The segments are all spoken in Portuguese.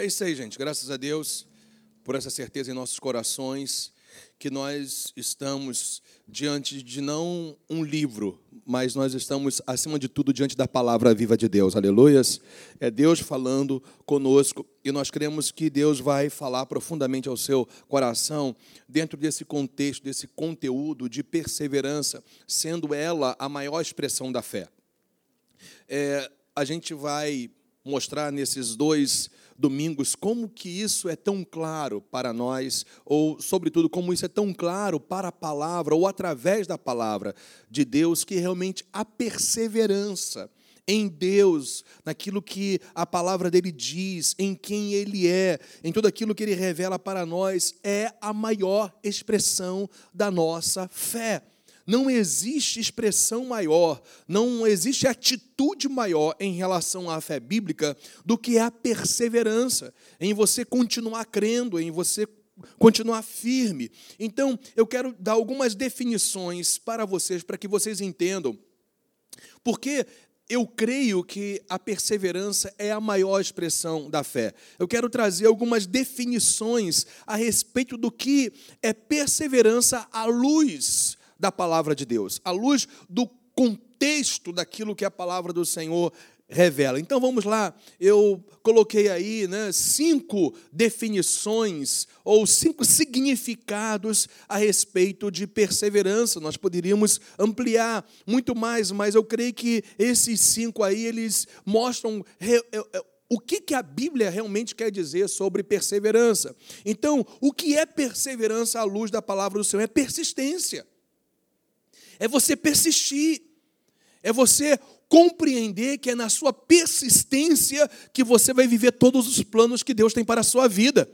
É isso aí, gente. Graças a Deus por essa certeza em nossos corações que nós estamos diante de não um livro, mas nós estamos, acima de tudo, diante da palavra viva de Deus. Aleluias. É Deus falando conosco e nós cremos que Deus vai falar profundamente ao seu coração dentro desse contexto, desse conteúdo de perseverança, sendo ela a maior expressão da fé. É, a gente vai mostrar nesses dois domingos como que isso é tão claro para nós, ou, sobretudo, como isso é tão claro para a palavra, ou através da palavra de Deus, que realmente a perseverança em Deus, naquilo que a palavra dele diz, em quem ele é, em tudo aquilo que ele revela para nós, é a maior expressão da nossa fé. Não existe expressão maior, não existe atitude maior em relação à fé bíblica do que a perseverança, em você continuar crendo, em você continuar firme. Então, eu quero dar algumas definições para vocês, para que vocês entendam. Porque eu creio que a perseverança é a maior expressão da fé. Eu quero trazer algumas definições a respeito do que é perseverança à luz da palavra de Deus, à luz do contexto daquilo que a palavra do Senhor revela. Então vamos lá, eu coloquei aí né, cinco definições ou cinco significados a respeito de perseverança. Nós poderíamos ampliar muito mais, mas eu creio que esses cinco aí eles mostram o que, que a Bíblia realmente quer dizer sobre perseverança. Então, o que é perseverança à luz da palavra do Senhor? É persistência é você persistir, é você compreender que é na sua persistência que você vai viver todos os planos que Deus tem para a sua vida.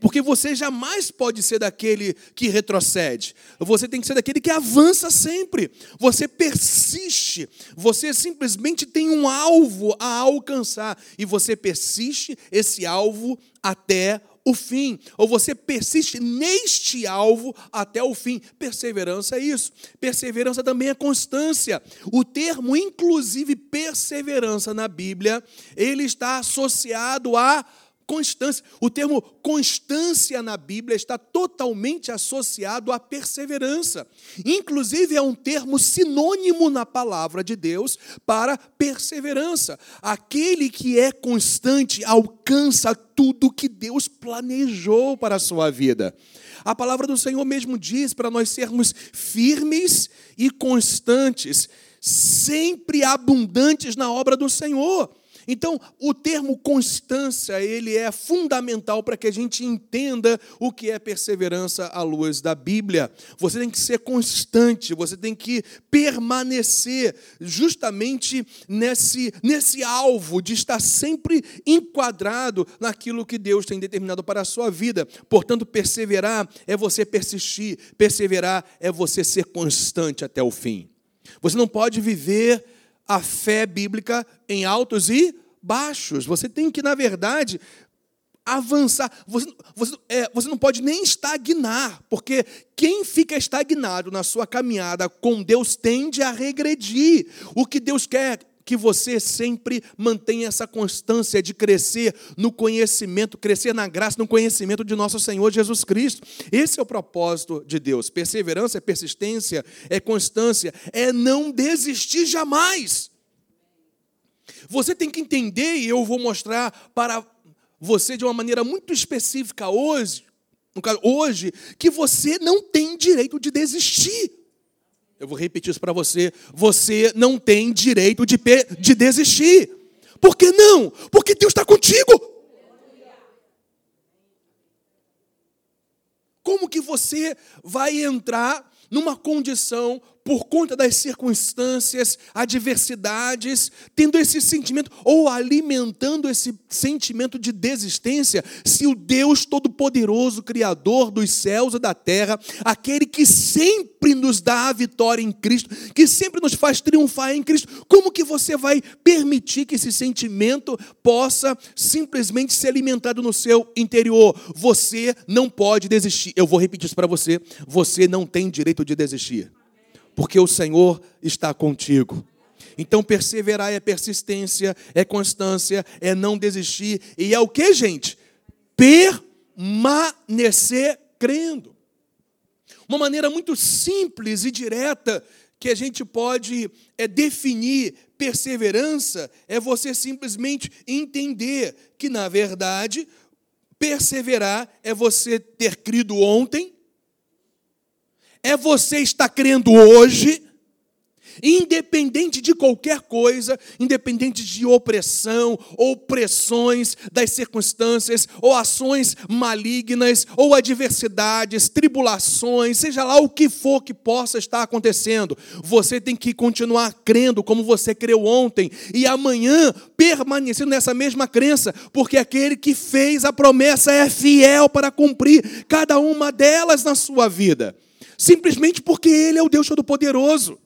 Porque você jamais pode ser daquele que retrocede. Você tem que ser daquele que avança sempre. Você persiste. Você simplesmente tem um alvo a alcançar. E você persiste esse alvo até o fim, ou você persiste neste alvo até o fim. Perseverança é isso. Perseverança também é constância. O termo, inclusive, perseverança na Bíblia, ele está associado a constância. O termo constância na Bíblia está totalmente associado à perseverança. Inclusive, é um termo sinônimo na palavra de Deus para perseverança. Aquele que é constante alcança tudo que Deus planejou para a sua vida. A palavra do Senhor mesmo diz para nós sermos firmes e constantes, sempre abundantes na obra do Senhor. Então, o termo constância, ele é fundamental para que a gente entenda o que é perseverança à luz da Bíblia. Você tem que ser constante, você tem que permanecer justamente nesse, nesse alvo de estar sempre enquadrado naquilo que Deus tem determinado para a sua vida. Portanto, perseverar é você persistir, perseverar é você ser constante até o fim. Você não pode viver a fé bíblica em altos e baixos. Você tem que, na verdade, avançar. Você, você, é, você não pode nem estagnar, porque quem fica estagnado na sua caminhada com Deus tende a regredir. O que Deus quer que você sempre mantenha essa constância de crescer no conhecimento, crescer na graça, no conhecimento de nosso Senhor Jesus Cristo. Esse é o propósito de Deus. Perseverança é persistência, é constância, é não desistir jamais. Você tem que entender, e eu vou mostrar para você de uma maneira muito específica hoje, no caso, hoje, que você não tem direito de desistir. Eu vou repetir isso para você. Você não tem direito de, de desistir. Por que não? Porque Deus está contigo. Como que você vai entrar numa condição por conta das circunstâncias, adversidades, tendo esse sentimento ou alimentando esse sentimento de desistência, se o Deus Todo-Poderoso, Criador dos céus e da terra, aquele que sempre nos dá a vitória em Cristo, que sempre nos faz triunfar em Cristo, como que você vai permitir que esse sentimento possa simplesmente ser alimentado no seu interior? Você não pode desistir. Eu vou repetir isso para você. Você não tem direito de desistir porque o Senhor está contigo. Então, perseverar é persistência, é constância, é não desistir, e é o que, gente? permanecer crendo. Uma maneira muito simples e direta que a gente pode é, definir perseverança é você simplesmente entender que, na verdade, perseverar é você ter crido ontem, é você estar crendo hoje independente de qualquer coisa, independente de opressão, ou pressões das circunstâncias, ou ações malignas, ou adversidades, tribulações, seja lá o que for que possa estar acontecendo, você tem que continuar crendo como você creu ontem e amanhã permanecendo nessa mesma crença, porque aquele que fez a promessa é fiel para cumprir cada uma delas na sua vida. Simplesmente porque Ele é o Deus Todo-Poderoso.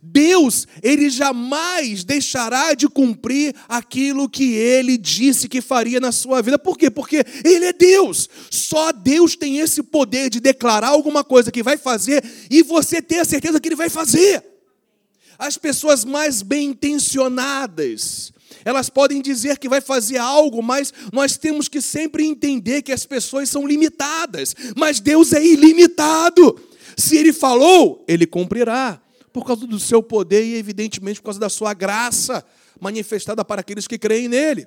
Deus, ele jamais deixará de cumprir aquilo que ele disse que faria na sua vida. Por quê? Porque ele é Deus. Só Deus tem esse poder de declarar alguma coisa que vai fazer e você ter a certeza que ele vai fazer. As pessoas mais bem intencionadas, elas podem dizer que vai fazer algo, mas nós temos que sempre entender que as pessoas são limitadas, mas Deus é ilimitado. Se ele falou, ele cumprirá por causa do seu poder e, evidentemente, por causa da sua graça manifestada para aqueles que creem nele.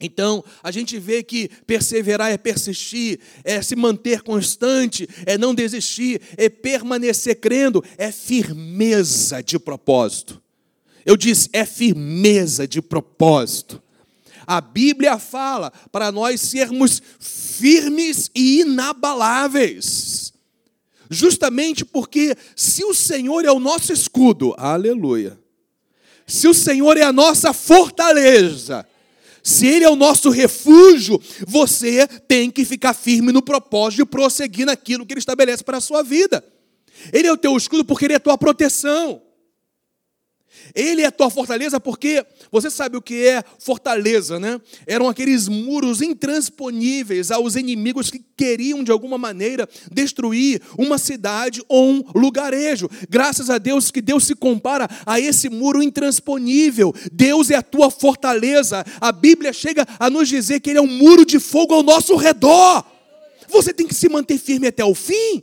Então, a gente vê que perseverar é persistir, é se manter constante, é não desistir, é permanecer crendo, é firmeza de propósito. Eu disse, é firmeza de propósito. A Bíblia fala para nós sermos firmes e inabaláveis. Justamente porque se o Senhor é o nosso escudo, aleluia. Se o Senhor é a nossa fortaleza, se Ele é o nosso refúgio, você tem que ficar firme no propósito de prosseguir naquilo que Ele estabelece para a sua vida. Ele é o teu escudo porque Ele é a tua proteção. Ele é a tua fortaleza porque você sabe o que é fortaleza, né? Eram aqueles muros intransponíveis aos inimigos que queriam de alguma maneira destruir uma cidade ou um lugarejo. Graças a Deus que Deus se compara a esse muro intransponível. Deus é a tua fortaleza. A Bíblia chega a nos dizer que ele é um muro de fogo ao nosso redor. Você tem que se manter firme até o fim.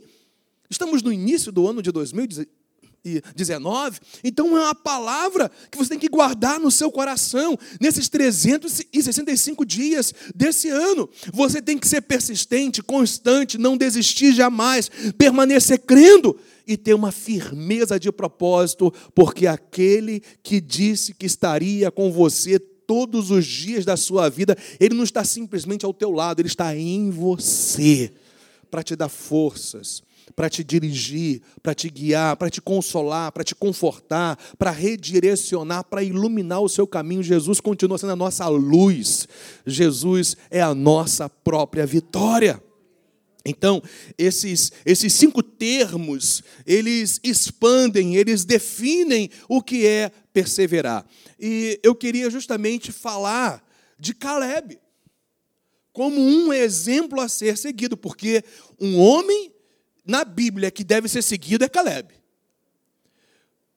Estamos no início do ano de 2019 19. Então é uma palavra que você tem que guardar no seu coração nesses 365 dias desse ano. Você tem que ser persistente, constante, não desistir jamais, permanecer crendo e ter uma firmeza de propósito, porque aquele que disse que estaria com você todos os dias da sua vida, ele não está simplesmente ao teu lado, ele está em você para te dar forças para te dirigir, para te guiar, para te consolar, para te confortar, para redirecionar, para iluminar o seu caminho. Jesus continua sendo a nossa luz. Jesus é a nossa própria vitória. Então, esses, esses cinco termos, eles expandem, eles definem o que é perseverar. E eu queria justamente falar de Caleb como um exemplo a ser seguido, porque um homem na Bíblia que deve ser seguido é Caleb.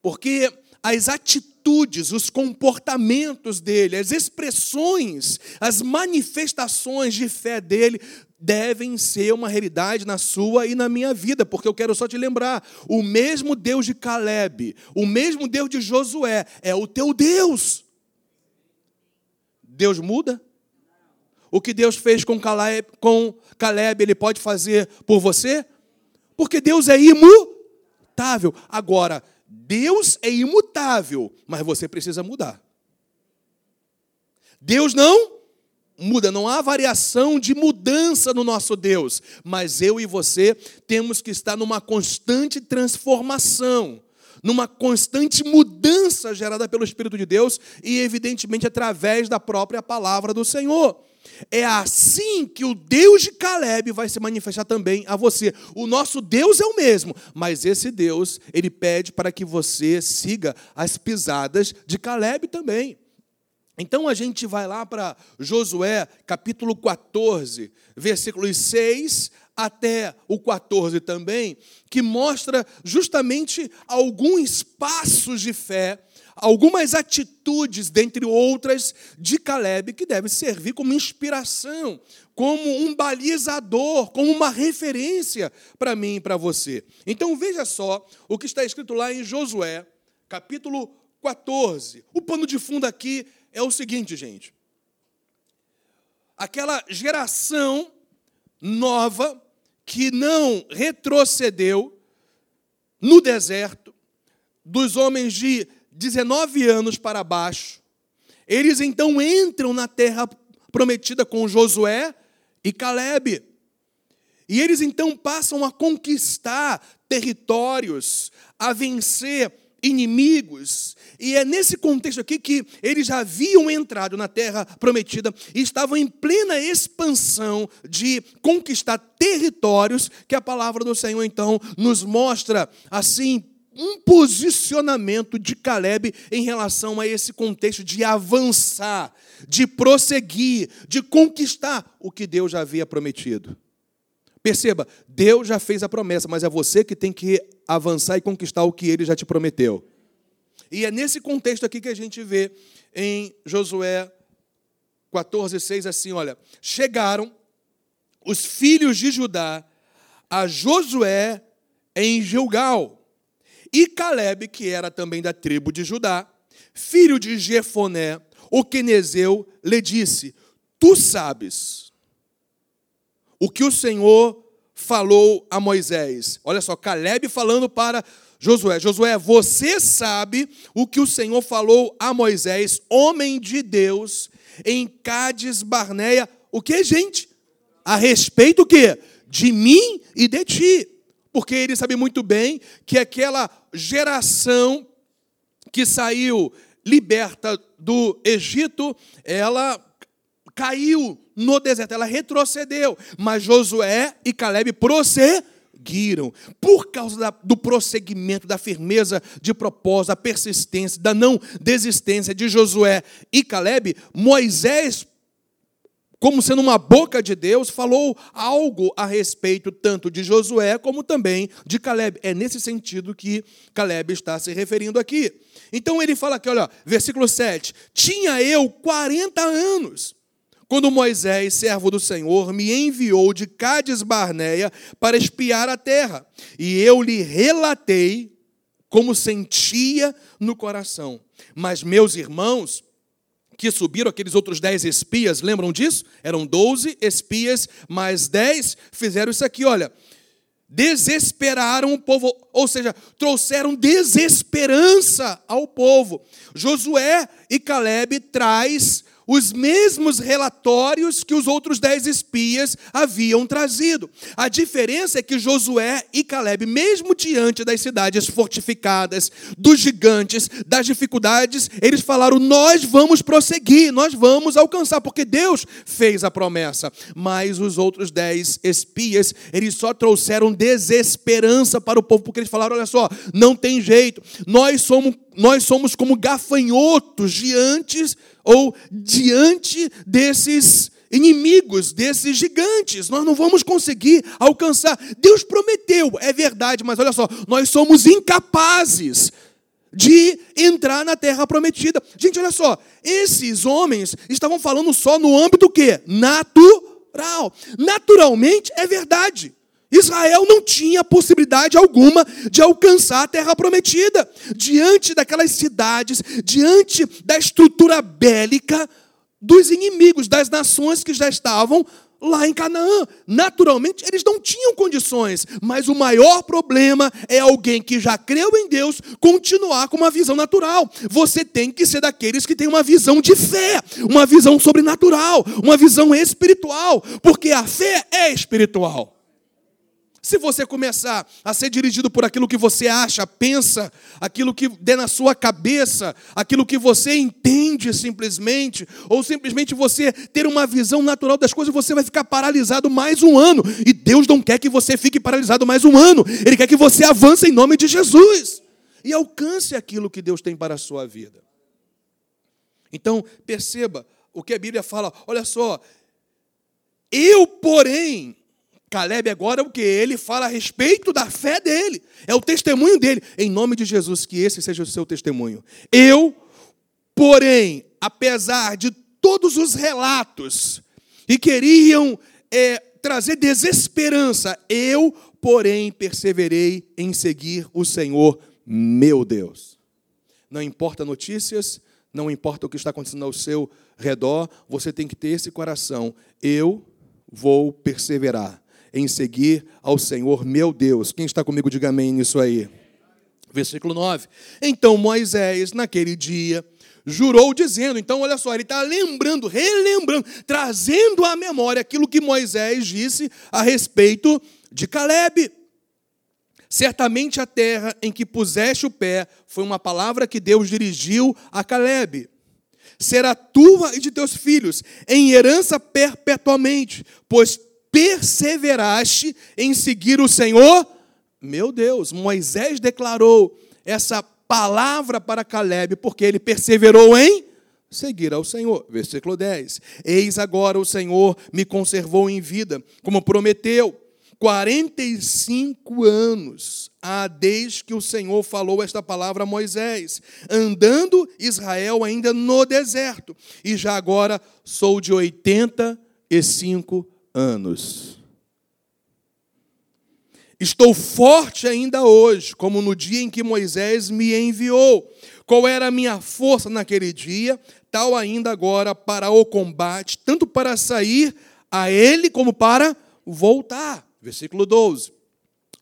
Porque as atitudes, os comportamentos dele, as expressões, as manifestações de fé dele devem ser uma realidade na sua e na minha vida, porque eu quero só te lembrar: o mesmo Deus de Caleb, o mesmo Deus de Josué, é o teu Deus. Deus muda? O que Deus fez com Caleb, com Caleb, ele pode fazer por você? Porque Deus é imutável. Agora, Deus é imutável, mas você precisa mudar. Deus não muda, não há variação de mudança no nosso Deus, mas eu e você temos que estar numa constante transformação, numa constante mudança gerada pelo Espírito de Deus e, evidentemente, através da própria palavra do Senhor. É assim que o Deus de Caleb vai se manifestar também a você. O nosso Deus é o mesmo, mas esse Deus, ele pede para que você siga as pisadas de Caleb também. Então a gente vai lá para Josué, capítulo 14, versículos 6 até o 14 também, que mostra justamente alguns passos de fé, algumas atitudes, dentre outras, de Caleb, que deve servir como inspiração, como um balizador, como uma referência para mim e para você. Então veja só o que está escrito lá em Josué, capítulo 14. O pano de fundo aqui é o seguinte, gente. Aquela geração nova que não retrocedeu no deserto, dos homens de 19 anos para baixo, eles então entram na terra prometida com Josué e Caleb. E eles então passam a conquistar territórios, a vencer inimigos. E é nesse contexto aqui que eles haviam entrado na terra prometida e estavam em plena expansão de conquistar territórios, que a palavra do Senhor então nos mostra assim um posicionamento de Caleb em relação a esse contexto de avançar, de prosseguir, de conquistar o que Deus já havia prometido. Perceba, Deus já fez a promessa, mas é você que tem que avançar e conquistar o que ele já te prometeu. E é nesse contexto aqui que a gente vê em Josué 14, 6, assim: olha, chegaram os filhos de Judá a Josué em Gilgal, e Caleb, que era também da tribo de Judá, filho de Jefoné, o quenezeu, lhe disse: Tu sabes o que o Senhor falou a Moisés. Olha só, Caleb falando para Josué: Josué, você sabe o que o Senhor falou a Moisés, homem de Deus, em Cádiz Barneia. O que, gente? A respeito do quê? De mim e de ti. Porque ele sabe muito bem que aquela geração que saiu liberta do Egito, ela caiu no deserto, ela retrocedeu, mas Josué e Caleb prosseguiram. Por causa do prosseguimento, da firmeza de propósito, da persistência, da não desistência de Josué e Caleb, Moisés como sendo uma boca de Deus, falou algo a respeito tanto de Josué como também de Caleb. É nesse sentido que Caleb está se referindo aqui. Então ele fala aqui, olha, versículo 7: Tinha eu 40 anos quando Moisés, servo do Senhor, me enviou de Cádiz Barneia para espiar a terra, e eu lhe relatei como sentia no coração. Mas meus irmãos, que subiram, aqueles outros dez espias, lembram disso? Eram doze espias, mais dez fizeram isso aqui, olha. Desesperaram o povo, ou seja, trouxeram desesperança ao povo. Josué e Caleb traz os mesmos relatórios que os outros dez espias haviam trazido. A diferença é que Josué e Caleb, mesmo diante das cidades fortificadas, dos gigantes, das dificuldades, eles falaram: Nós vamos prosseguir, nós vamos alcançar, porque Deus fez a promessa. Mas os outros dez espias, eles só trouxeram desesperança para o povo, porque eles falaram: Olha só, não tem jeito, nós somos nós somos como gafanhotos diante ou diante desses inimigos, desses gigantes. Nós não vamos conseguir alcançar. Deus prometeu, é verdade, mas olha só, nós somos incapazes de entrar na terra prometida. Gente, olha só, esses homens estavam falando só no âmbito que natural. Naturalmente é verdade. Israel não tinha possibilidade alguma de alcançar a terra prometida. Diante daquelas cidades, diante da estrutura bélica dos inimigos, das nações que já estavam lá em Canaã. Naturalmente, eles não tinham condições, mas o maior problema é alguém que já creu em Deus continuar com uma visão natural. Você tem que ser daqueles que têm uma visão de fé, uma visão sobrenatural, uma visão espiritual, porque a fé é espiritual. Se você começar a ser dirigido por aquilo que você acha, pensa, aquilo que der na sua cabeça, aquilo que você entende simplesmente, ou simplesmente você ter uma visão natural das coisas, você vai ficar paralisado mais um ano. E Deus não quer que você fique paralisado mais um ano. Ele quer que você avance em nome de Jesus e alcance aquilo que Deus tem para a sua vida. Então, perceba o que a Bíblia fala. Olha só. Eu, porém, Caleb agora o que? Ele fala a respeito da fé dele. É o testemunho dele. Em nome de Jesus, que esse seja o seu testemunho. Eu, porém, apesar de todos os relatos que queriam é, trazer desesperança, eu, porém, perseverei em seguir o Senhor, meu Deus. Não importa notícias, não importa o que está acontecendo ao seu redor, você tem que ter esse coração. Eu vou perseverar em seguir ao Senhor, meu Deus. Quem está comigo, diga amém nisso aí. Versículo 9. Então Moisés, naquele dia, jurou dizendo. Então, olha só, ele está lembrando, relembrando, trazendo à memória aquilo que Moisés disse a respeito de Caleb. Certamente a terra em que puseste o pé foi uma palavra que Deus dirigiu a Caleb. Será tua e de teus filhos em herança perpetuamente, pois perseveraste em seguir o Senhor, meu Deus, Moisés declarou essa palavra para Caleb, porque ele perseverou em seguir ao Senhor. Versículo 10: Eis agora o Senhor me conservou em vida, como prometeu. 45 anos há desde que o Senhor falou esta palavra a Moisés, andando Israel ainda no deserto, e já agora sou de 85 anos. Estou forte ainda hoje, como no dia em que Moisés me enviou. Qual era a minha força naquele dia, tal ainda agora para o combate, tanto para sair a ele como para voltar. Versículo 12.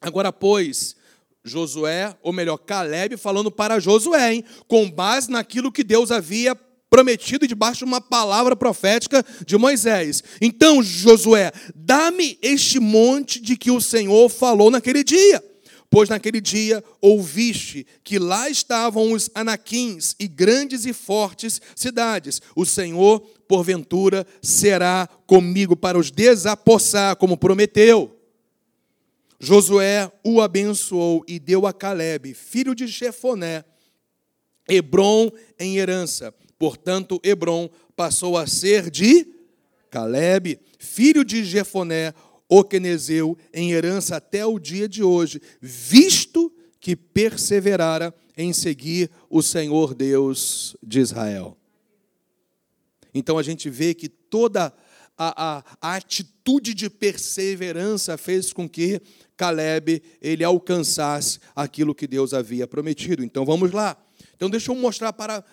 Agora, pois, Josué, ou melhor, Caleb, falando para Josué, hein, com base naquilo que Deus havia prometido debaixo de uma palavra profética de Moisés. Então, Josué, dá-me este monte de que o Senhor falou naquele dia. Pois naquele dia ouviste que lá estavam os anaquins e grandes e fortes cidades. O Senhor, porventura, será comigo para os desapossar, como prometeu. Josué o abençoou e deu a Caleb, filho de Jefoné, Hebron em herança Portanto, Hebron passou a ser de Caleb, filho de Jefoné, o Quenezeu, em herança até o dia de hoje, visto que perseverara em seguir o Senhor Deus de Israel. Então a gente vê que toda a, a, a, atitude de perseverança fez com que Caleb ele alcançasse aquilo que Deus havia prometido. Então vamos lá. Então deixa eu mostrar para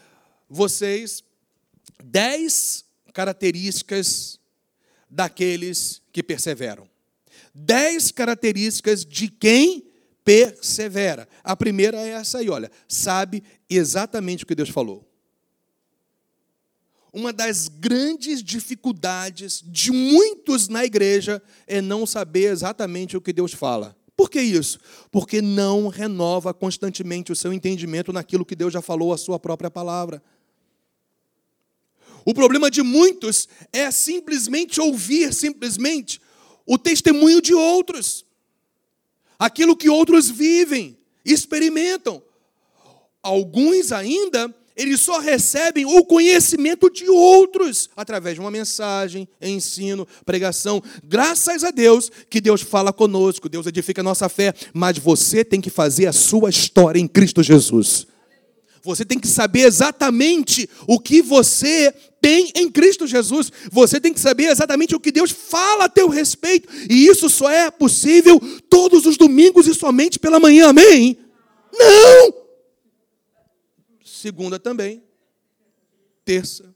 vocês dez características daqueles que perseveram. Dez características de quem persevera. A primeira é essa aí, olha, sabe exatamente o que Deus falou. Uma das grandes dificuldades de muitos na igreja é não saber exatamente o que Deus fala. Por que isso? Porque não renova constantemente o seu entendimento naquilo que Deus já falou, a sua própria palavra. O problema de muitos é simplesmente ouvir simplesmente o testemunho de outros, aquilo que outros vivem, experimentam. Alguns ainda, eles só recebem o conhecimento de outros através de uma mensagem, ensino, pregação. Graças a Deus que Deus fala conosco, Deus edifica a nossa fé, mas você tem que fazer a sua história em Cristo Jesus. Você tem que saber exatamente o que você tem em Cristo Jesus. Você tem que saber exatamente o que Deus fala a teu respeito. E isso só é possível todos os domingos e somente pela manhã. Amém? Não! Segunda também. Terça.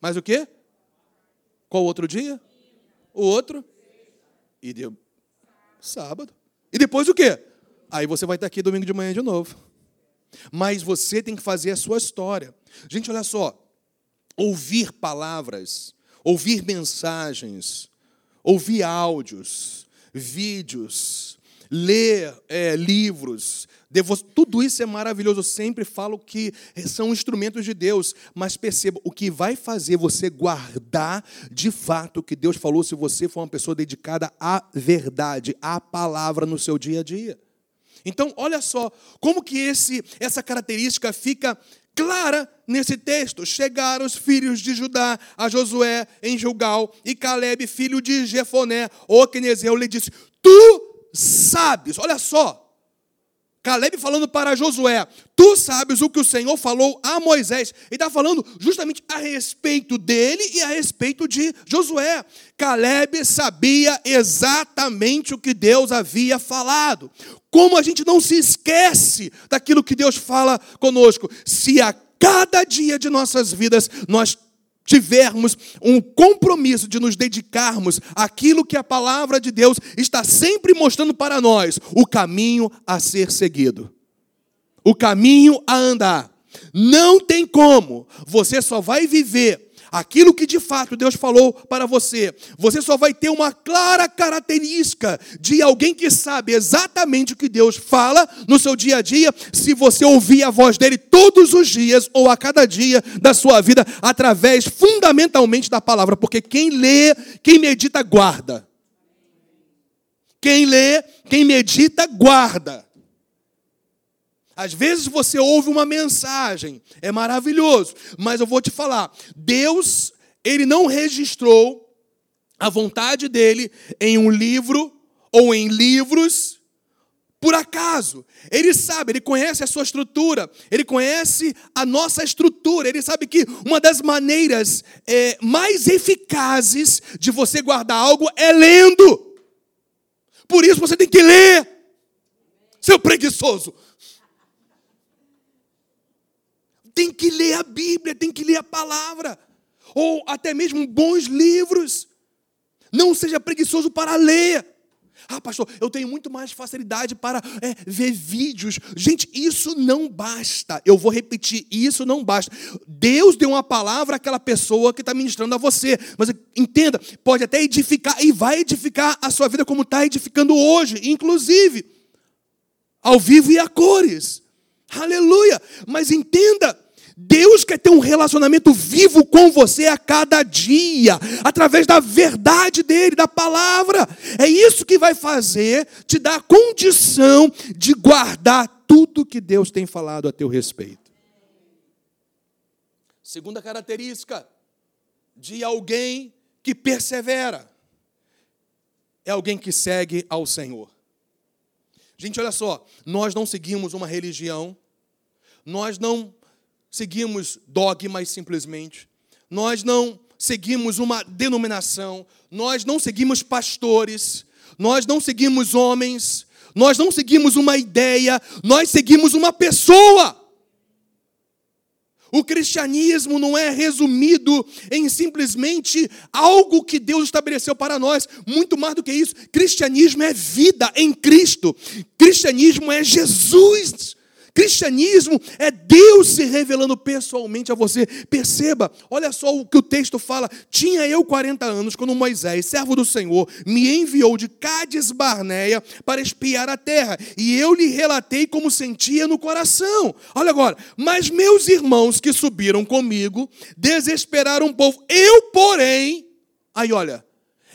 Mais o quê? Qual outro dia? O outro? E deu sábado. E depois o quê? Aí você vai estar aqui domingo de manhã de novo. Mas você tem que fazer a sua história. Gente, olha só. Ouvir palavras, ouvir mensagens, ouvir áudios, vídeos, ler é, livros, tudo isso é maravilhoso. Eu sempre falo que são instrumentos de Deus, mas perceba, o que vai fazer você guardar de fato o que Deus falou se você for uma pessoa dedicada à verdade, à palavra no seu dia a dia. Então, olha só, como que esse, essa característica fica clara nesse texto. Chegaram os filhos de Judá a Josué em Gilgal, e Caleb, filho de Jefoné, o Quenezeu, lhe disse: Tu sabes, olha só, Caleb falando para Josué: Tu sabes o que o Senhor falou a Moisés. Ele está falando justamente a respeito dele e a respeito de Josué. Caleb sabia exatamente o que Deus havia falado. Como a gente não se esquece daquilo que Deus fala conosco, se a cada dia de nossas vidas nós tivermos um compromisso de nos dedicarmos àquilo que a palavra de Deus está sempre mostrando para nós, o caminho a ser seguido, o caminho a andar. Não tem como, você só vai viver aquilo que de fato Deus falou para você, você só vai ter uma clara característica de alguém que sabe exatamente o que Deus fala no seu dia a dia, se você ouvir a voz dele todos os dias ou a cada dia da sua vida, através fundamentalmente da palavra, porque quem lê, quem medita, guarda. Quem lê, quem medita, guarda. Às vezes você ouve uma mensagem, é maravilhoso, mas eu vou te falar, Deus, ele não registrou a vontade dele em um livro ou em livros por acaso. Ele sabe, ele conhece a sua estrutura, ele conhece a nossa estrutura, ele sabe que uma das maneiras é, mais eficazes de você guardar algo é lendo. Por isso você tem que ler, seu preguiçoso. Tem que ler a Bíblia, tem que ler a palavra, ou até mesmo bons livros. Não seja preguiçoso para ler. Ah, pastor, eu tenho muito mais facilidade para é, ver vídeos. Gente, isso não basta. Eu vou repetir, isso não basta. Deus deu uma palavra àquela pessoa que está ministrando a você. Mas entenda, pode até edificar e vai edificar a sua vida como está edificando hoje, inclusive, ao vivo e a cores. Aleluia! Mas entenda, Deus quer ter um relacionamento vivo com você a cada dia, através da verdade dele, da palavra. É isso que vai fazer te dar a condição de guardar tudo que Deus tem falado a teu respeito. Segunda característica de alguém que persevera é alguém que segue ao Senhor. Gente, olha só, nós não seguimos uma religião, nós não seguimos dogmas simplesmente, nós não seguimos uma denominação, nós não seguimos pastores, nós não seguimos homens, nós não seguimos uma ideia, nós seguimos uma pessoa. O cristianismo não é resumido em simplesmente algo que Deus estabeleceu para nós, muito mais do que isso. Cristianismo é vida em Cristo, cristianismo é Jesus. Cristianismo é Deus se revelando pessoalmente a você. Perceba, olha só o que o texto fala. Tinha eu 40 anos quando Moisés, servo do Senhor, me enviou de Cádiz Barneia para espiar a terra, e eu lhe relatei como sentia no coração. Olha agora, mas meus irmãos que subiram comigo desesperaram o povo. Eu, porém, aí olha,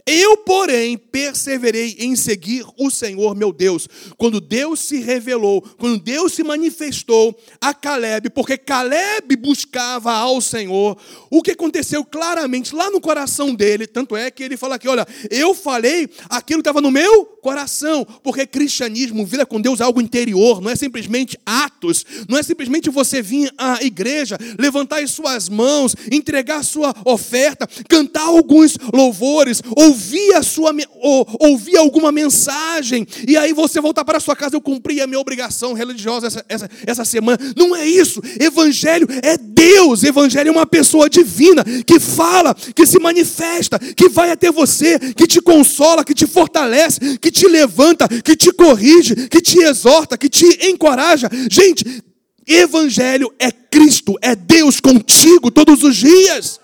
eu, porém, perseverei em seguir o Senhor meu Deus. Quando Deus se revelou, quando Deus se manifestou a Caleb, porque Caleb buscava ao Senhor, o que aconteceu claramente lá no coração dele, tanto é que ele fala aqui: olha, eu falei aquilo que estava no meu coração, porque cristianismo, vida com Deus é algo interior, não é simplesmente atos, não é simplesmente você vir à igreja, levantar as suas mãos, entregar a sua oferta, cantar alguns louvores, ou ouvir, a sua, ou, ouvir alguma mensagem, e aí você voltar para a sua casa, eu cumpri a minha obrigação religiosa essa, essa, essa semana. Não é isso. Evangelho é Deus. Evangelho é uma pessoa divina que fala, que se manifesta, que vai até você, que te consola, que te fortalece, que te levanta, que te corrige, que te exorta, que te encoraja. Gente, Evangelho é Cristo, é Deus contigo todos os dias.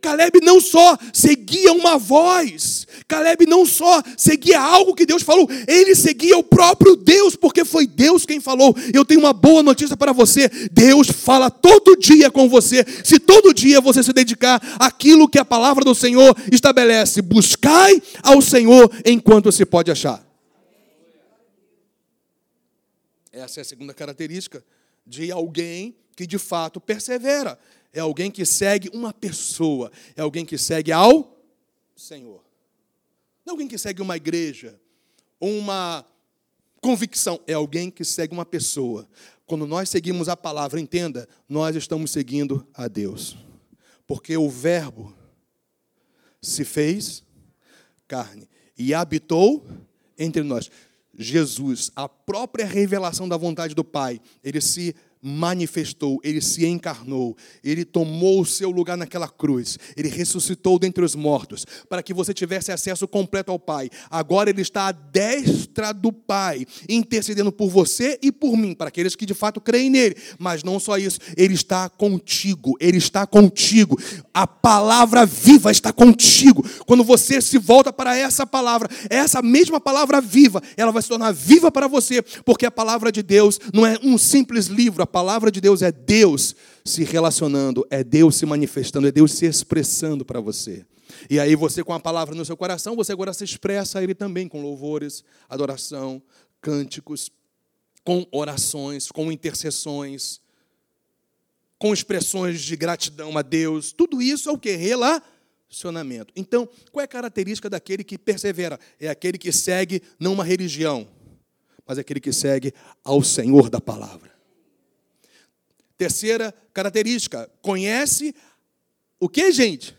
Caleb não só seguia uma voz, Caleb não só seguia algo que Deus falou, ele seguia o próprio Deus, porque foi Deus quem falou. Eu tenho uma boa notícia para você: Deus fala todo dia com você. Se todo dia você se dedicar àquilo que a palavra do Senhor estabelece, buscai ao Senhor enquanto se pode achar. Essa é a segunda característica de alguém que de fato persevera. É alguém que segue uma pessoa, é alguém que segue ao Senhor. Não é alguém que segue uma igreja, uma convicção, é alguém que segue uma pessoa. Quando nós seguimos a palavra, entenda, nós estamos seguindo a Deus. Porque o Verbo se fez carne e habitou entre nós. Jesus, a própria revelação da vontade do Pai, ele se manifestou, ele se encarnou, ele tomou o seu lugar naquela cruz, ele ressuscitou dentre os mortos, para que você tivesse acesso completo ao Pai. Agora ele está à destra do Pai, intercedendo por você e por mim, para aqueles que de fato creem nele. Mas não só isso, ele está contigo, ele está contigo. A palavra viva está contigo. Quando você se volta para essa palavra, essa mesma palavra viva, ela vai se tornar viva para você, porque a palavra de Deus não é um simples livro, palavra de Deus é Deus se relacionando, é Deus se manifestando, é Deus se expressando para você. E aí você, com a palavra no seu coração, você agora se expressa a Ele também com louvores, adoração, cânticos, com orações, com intercessões, com expressões de gratidão a Deus. Tudo isso é o que? Relacionamento. Então, qual é a característica daquele que persevera? É aquele que segue não uma religião, mas é aquele que segue ao Senhor da palavra. Terceira característica, conhece o que, gente?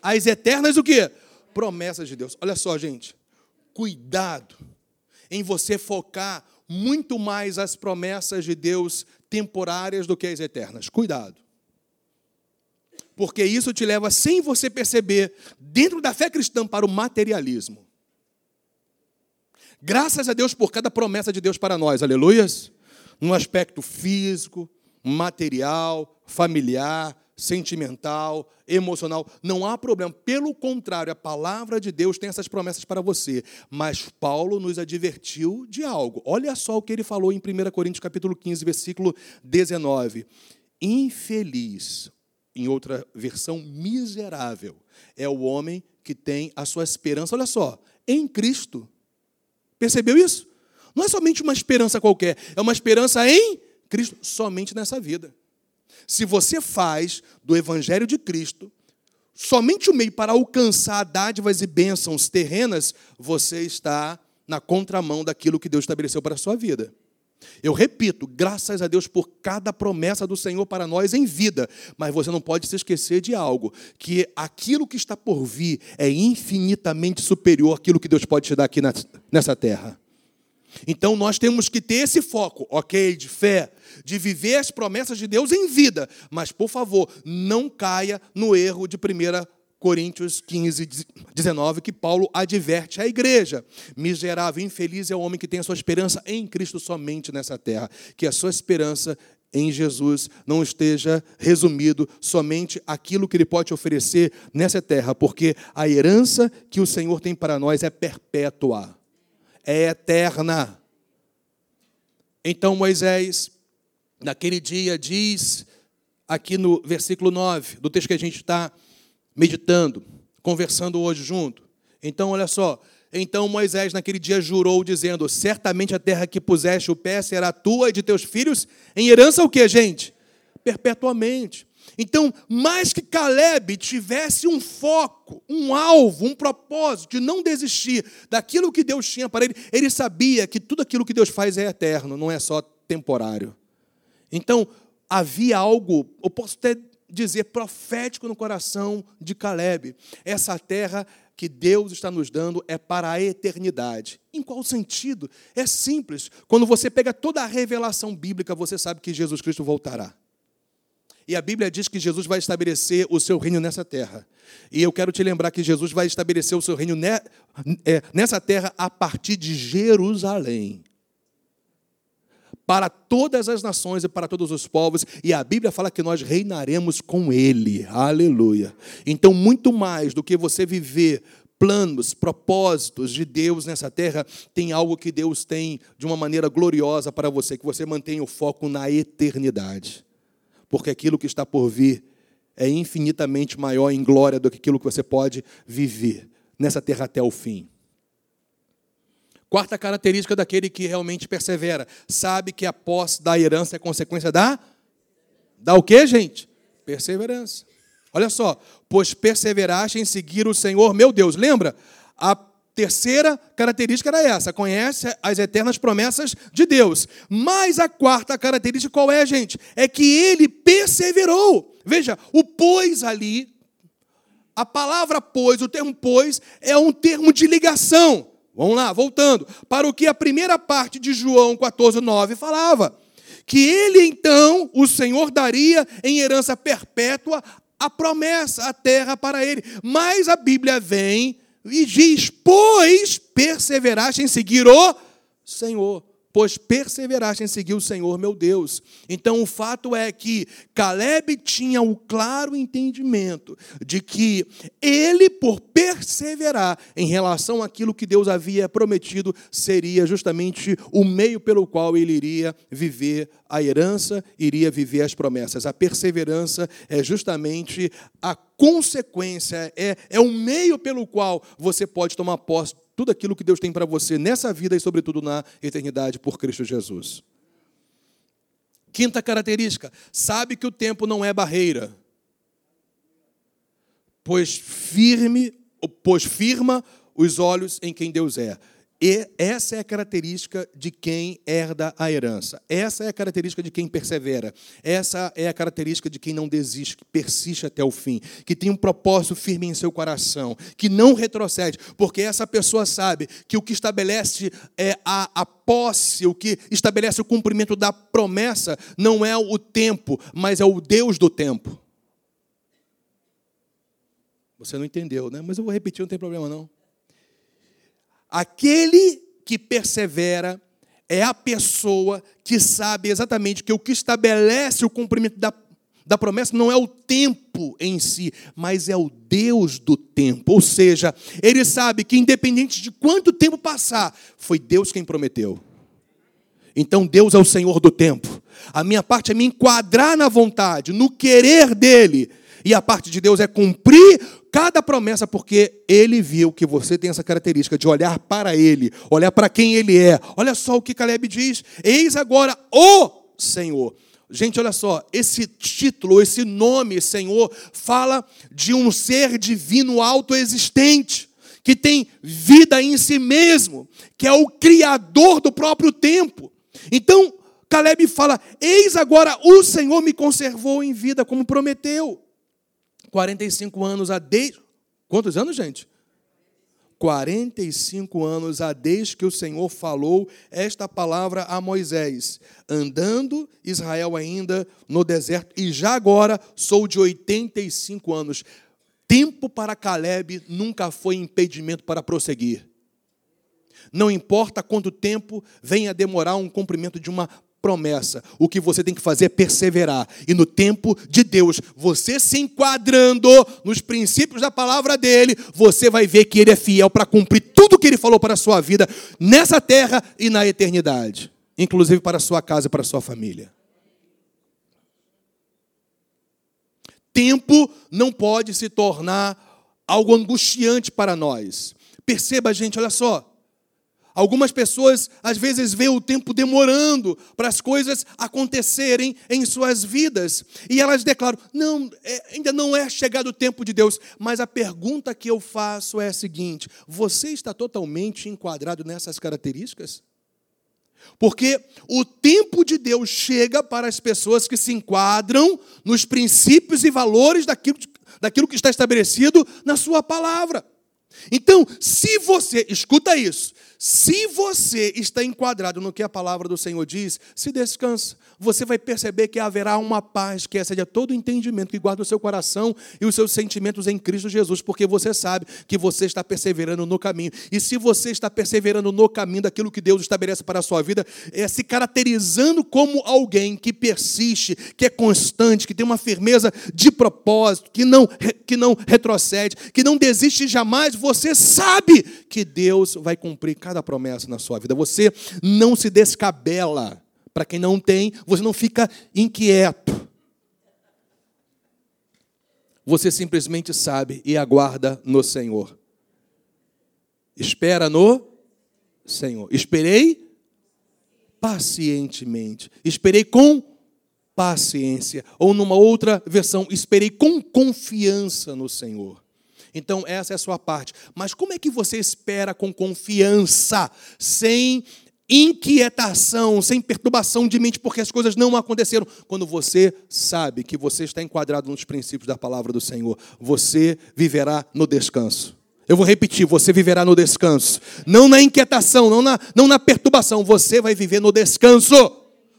As eternas o que? Promessas de Deus. Olha só, gente. Cuidado em você focar muito mais as promessas de Deus temporárias do que as eternas. Cuidado. Porque isso te leva, sem você perceber, dentro da fé cristã, para o materialismo. Graças a Deus por cada promessa de Deus para nós, aleluias. No aspecto físico, material, familiar, sentimental, emocional. Não há problema. Pelo contrário, a palavra de Deus tem essas promessas para você. Mas Paulo nos advertiu de algo. Olha só o que ele falou em 1 Coríntios capítulo 15, versículo 19. Infeliz, em outra versão, miserável, é o homem que tem a sua esperança, olha só, em Cristo. Percebeu isso? Não é somente uma esperança qualquer, é uma esperança em Cristo somente nessa vida. Se você faz do Evangelho de Cristo somente o meio para alcançar dádivas e bênçãos terrenas, você está na contramão daquilo que Deus estabeleceu para a sua vida. Eu repito, graças a Deus por cada promessa do Senhor para nós em vida, mas você não pode se esquecer de algo, que aquilo que está por vir é infinitamente superior àquilo que Deus pode te dar aqui nessa terra. Então nós temos que ter esse foco, ok, de fé, de viver as promessas de Deus em vida. Mas, por favor, não caia no erro de 1 Coríntios 15, 19, que Paulo adverte a igreja. Miserável, infeliz é o homem que tem a sua esperança em Cristo somente nessa terra. Que a sua esperança em Jesus não esteja resumido somente aquilo que ele pode oferecer nessa terra, porque a herança que o Senhor tem para nós é perpétua é eterna. Então Moisés, naquele dia, diz, aqui no versículo 9, do texto que a gente está meditando, conversando hoje junto. Então, olha só. Então Moisés, naquele dia, jurou, dizendo: Certamente a terra que puseste o pé será tua e de teus filhos, em herança o que, gente? Perpetuamente. Então, mais que Caleb tivesse um foco, um alvo, um propósito de não desistir daquilo que Deus tinha para ele, ele sabia que tudo aquilo que Deus faz é eterno, não é só temporário. Então, havia algo, eu posso até dizer, profético no coração de Caleb. Essa terra que Deus está nos dando é para a eternidade. Em qual sentido? É simples. Quando você pega toda a revelação bíblica, você sabe que Jesus Cristo voltará. E a Bíblia diz que Jesus vai estabelecer o seu reino nessa terra. E eu quero te lembrar que Jesus vai estabelecer o seu reino é, nessa terra a partir de Jerusalém. Para todas as nações e para todos os povos, e a Bíblia fala que nós reinaremos com Ele, aleluia. Então, muito mais do que você viver planos, propósitos de Deus nessa terra, tem algo que Deus tem de uma maneira gloriosa para você, que você mantenha o foco na eternidade porque aquilo que está por vir é infinitamente maior em glória do que aquilo que você pode viver nessa terra até o fim. Quarta característica daquele que realmente persevera: sabe que a posse da herança é consequência da Dá o que, gente? Perseverança. Olha só, pois perseveraste em seguir o Senhor, meu Deus. Lembra? A terceira característica era essa: conhece as eternas promessas de Deus. Mas a quarta característica qual é, gente? É que ele perseverou. Veja, o pois ali, a palavra pois, o termo pois, é um termo de ligação. Vamos lá, voltando. Para o que a primeira parte de João 14, 9 falava. Que ele então, o Senhor, daria em herança perpétua a promessa, a terra para ele. Mas a Bíblia vem e diz: Pois perseveraste em seguir o Senhor pois perseveraste em seguir o Senhor meu Deus. Então o fato é que Caleb tinha o claro entendimento de que ele, por perseverar em relação àquilo que Deus havia prometido, seria justamente o meio pelo qual ele iria viver a herança, iria viver as promessas. A perseverança é justamente a consequência, é, é o meio pelo qual você pode tomar posse tudo aquilo que Deus tem para você nessa vida e, sobretudo, na eternidade por Cristo Jesus. Quinta característica: sabe que o tempo não é barreira, pois firme, pois firma os olhos em quem Deus é. E essa é a característica de quem herda a herança. Essa é a característica de quem persevera. Essa é a característica de quem não desiste, que persiste até o fim, que tem um propósito firme em seu coração, que não retrocede, porque essa pessoa sabe que o que estabelece é a, a posse, o que estabelece o cumprimento da promessa, não é o tempo, mas é o Deus do tempo. Você não entendeu, né? Mas eu vou repetir, não tem problema não. Aquele que persevera é a pessoa que sabe exatamente que o que estabelece o cumprimento da, da promessa não é o tempo em si, mas é o Deus do tempo. Ou seja, ele sabe que independente de quanto tempo passar, foi Deus quem prometeu. Então Deus é o Senhor do tempo. A minha parte é me enquadrar na vontade, no querer dele. E a parte de Deus é cumprir cada promessa, porque ele viu que você tem essa característica de olhar para ele, olhar para quem ele é. Olha só o que Caleb diz: Eis agora o Senhor. Gente, olha só, esse título, esse nome, Senhor, fala de um ser divino autoexistente, que tem vida em si mesmo, que é o criador do próprio tempo. Então, Caleb fala: Eis agora o Senhor me conservou em vida, como prometeu. 45 anos a desde. Quantos anos, gente? 45 anos a desde que o Senhor falou esta palavra a Moisés, andando Israel ainda no deserto, e já agora sou de 85 anos. Tempo para Caleb nunca foi impedimento para prosseguir. Não importa quanto tempo venha demorar um cumprimento de uma promessa. O que você tem que fazer é perseverar. E no tempo de Deus, você se enquadrando nos princípios da palavra dele, você vai ver que ele é fiel para cumprir tudo que ele falou para a sua vida nessa terra e na eternidade, inclusive para a sua casa e para a sua família. Tempo não pode se tornar algo angustiante para nós. Perceba, gente, olha só. Algumas pessoas às vezes veem o tempo demorando para as coisas acontecerem em suas vidas e elas declaram: não, é, ainda não é chegado o tempo de Deus. Mas a pergunta que eu faço é a seguinte: você está totalmente enquadrado nessas características? Porque o tempo de Deus chega para as pessoas que se enquadram nos princípios e valores daquilo, daquilo que está estabelecido na Sua palavra. Então, se você, escuta isso, se você está enquadrado no que a palavra do Senhor diz, se descansa. Você vai perceber que haverá uma paz que excede a todo entendimento, que guarda o seu coração e os seus sentimentos em Cristo Jesus, porque você sabe que você está perseverando no caminho. E se você está perseverando no caminho daquilo que Deus estabelece para a sua vida, é se caracterizando como alguém que persiste, que é constante, que tem uma firmeza de propósito, que não, que não retrocede, que não desiste jamais, você sabe que Deus vai cumprir cada cada promessa na sua vida. Você não se descabela. Para quem não tem, você não fica inquieto. Você simplesmente sabe e aguarda no Senhor. Espera no Senhor. Esperei pacientemente. Esperei com paciência. Ou numa outra versão, esperei com confiança no Senhor. Então, essa é a sua parte. Mas como é que você espera com confiança, sem inquietação, sem perturbação de mente, porque as coisas não aconteceram? Quando você sabe que você está enquadrado nos princípios da palavra do Senhor, você viverá no descanso. Eu vou repetir: você viverá no descanso. Não na inquietação, não na, não na perturbação. Você vai viver no descanso.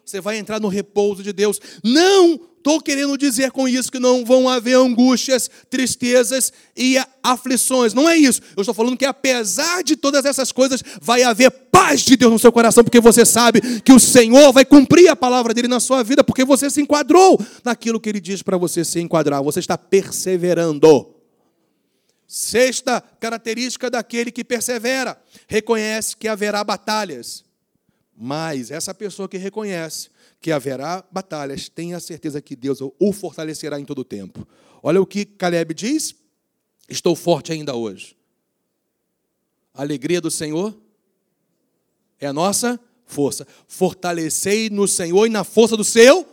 Você vai entrar no repouso de Deus. Não estou querendo dizer com isso que não vão haver angústias, tristezas e aflições. Não é isso. Eu estou falando que apesar de todas essas coisas, vai haver paz de Deus no seu coração, porque você sabe que o Senhor vai cumprir a palavra dele na sua vida, porque você se enquadrou naquilo que ele diz para você se enquadrar. Você está perseverando. Sexta característica daquele que persevera: reconhece que haverá batalhas. Mas essa pessoa que reconhece que haverá batalhas, tenha certeza que Deus o fortalecerá em todo o tempo. Olha o que Caleb diz: Estou forte ainda hoje. A alegria do Senhor é a nossa força. Fortalecei no Senhor e na força do seu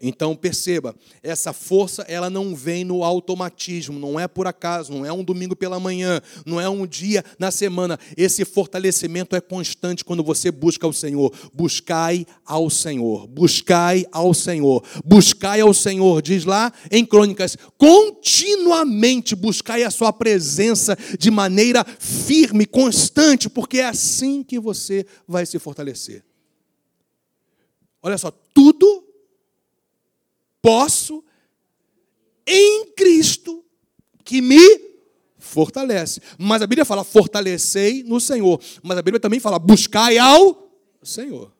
então perceba, essa força ela não vem no automatismo, não é por acaso, não é um domingo pela manhã, não é um dia na semana. Esse fortalecimento é constante quando você busca o Senhor. Buscai ao Senhor, buscai ao Senhor, buscai ao Senhor, diz lá em Crônicas, continuamente buscai a sua presença de maneira firme, constante, porque é assim que você vai se fortalecer. Olha só, tudo posso em Cristo que me fortalece. Mas a Bíblia fala fortalecei no Senhor. Mas a Bíblia também fala buscai ao Senhor.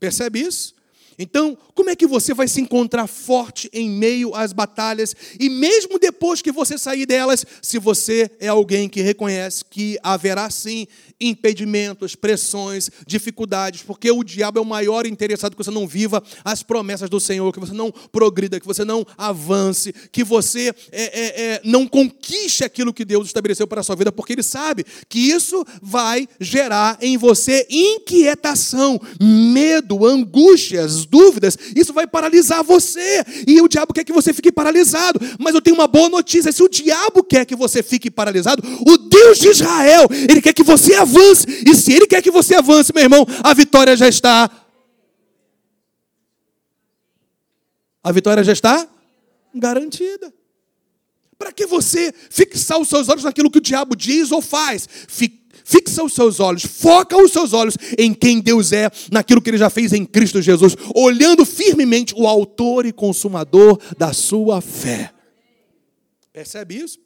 Percebe isso? Então, como é que você vai se encontrar forte em meio às batalhas e mesmo depois que você sair delas, se você é alguém que reconhece que haverá sim impedimentos, pressões, dificuldades, porque o diabo é o maior interessado que você não viva as promessas do Senhor, que você não progrida, que você não avance, que você é, é, é, não conquiste aquilo que Deus estabeleceu para a sua vida, porque ele sabe que isso vai gerar em você inquietação, medo, angústias, dúvidas, isso vai paralisar você. E o diabo quer que você fique paralisado. Mas eu tenho uma boa notícia: se o diabo quer que você fique paralisado, o Deus de Israel, ele quer que você avance. E se ele quer que você avance, meu irmão, a vitória já está. A vitória já está garantida. Para que você fixar os seus olhos naquilo que o diabo diz ou faz? Fixa os seus olhos, foca os seus olhos em quem Deus é, naquilo que Ele já fez em Cristo Jesus, olhando firmemente o Autor e Consumador da sua fé. Percebe isso?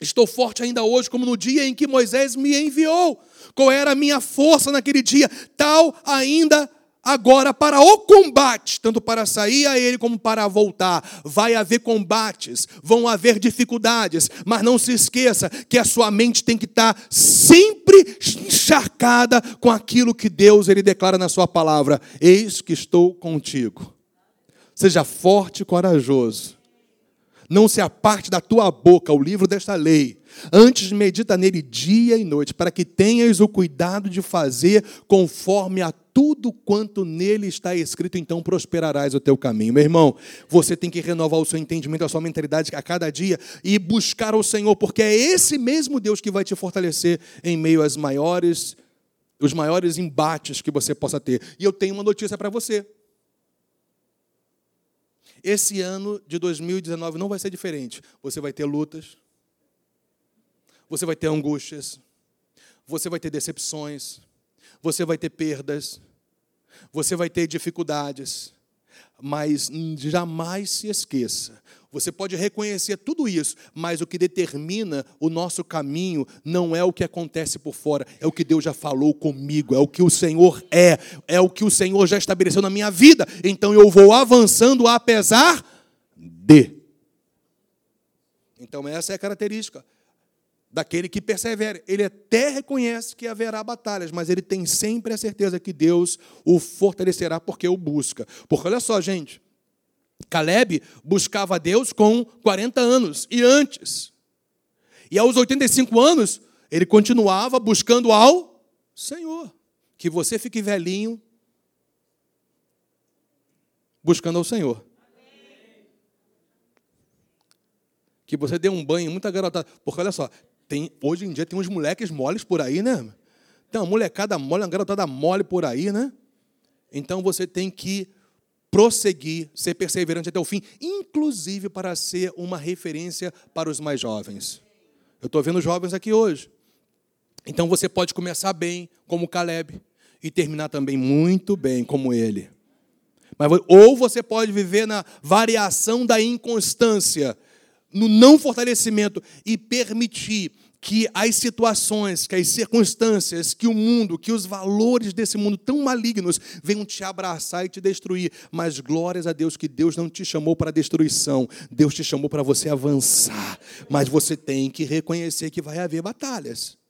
Estou forte ainda hoje, como no dia em que Moisés me enviou. Qual era a minha força naquele dia? Tal ainda agora para o combate, tanto para sair a ele como para voltar. Vai haver combates, vão haver dificuldades, mas não se esqueça que a sua mente tem que estar sempre encharcada com aquilo que Deus ele declara na sua palavra: Eis que estou contigo. Seja forte e corajoso. Não se aparte da tua boca o livro desta lei. Antes medita nele dia e noite, para que tenhas o cuidado de fazer conforme a tudo quanto nele está escrito, então prosperarás o teu caminho. Meu irmão, você tem que renovar o seu entendimento, a sua mentalidade a cada dia e buscar o Senhor, porque é esse mesmo Deus que vai te fortalecer em meio às maiores os maiores embates que você possa ter. E eu tenho uma notícia para você. Esse ano de 2019 não vai ser diferente. Você vai ter lutas, você vai ter angústias, você vai ter decepções, você vai ter perdas, você vai ter dificuldades, mas jamais se esqueça. Você pode reconhecer tudo isso, mas o que determina o nosso caminho não é o que acontece por fora, é o que Deus já falou comigo, é o que o Senhor é, é o que o Senhor já estabeleceu na minha vida. Então eu vou avançando apesar de. Então essa é a característica daquele que persevera. Ele até reconhece que haverá batalhas, mas ele tem sempre a certeza que Deus o fortalecerá porque o busca. Porque olha só, gente, Caleb buscava Deus com 40 anos e antes. E aos 85 anos, ele continuava buscando ao Senhor. Que você fique velhinho buscando ao Senhor. Que você dê um banho, muita garotada. Porque olha só, tem, hoje em dia tem uns moleques moles por aí, né? Tem uma molecada mole, uma garotada mole por aí, né? Então você tem que prosseguir, ser perseverante até o fim, inclusive para ser uma referência para os mais jovens. Eu estou vendo jovens aqui hoje. Então você pode começar bem, como Caleb, e terminar também muito bem, como ele. Mas, ou você pode viver na variação da inconstância, no não fortalecimento e permitir que as situações, que as circunstâncias, que o mundo, que os valores desse mundo tão malignos venham te abraçar e te destruir. Mas glórias a Deus que Deus não te chamou para destruição, Deus te chamou para você avançar. Mas você tem que reconhecer que vai haver batalhas.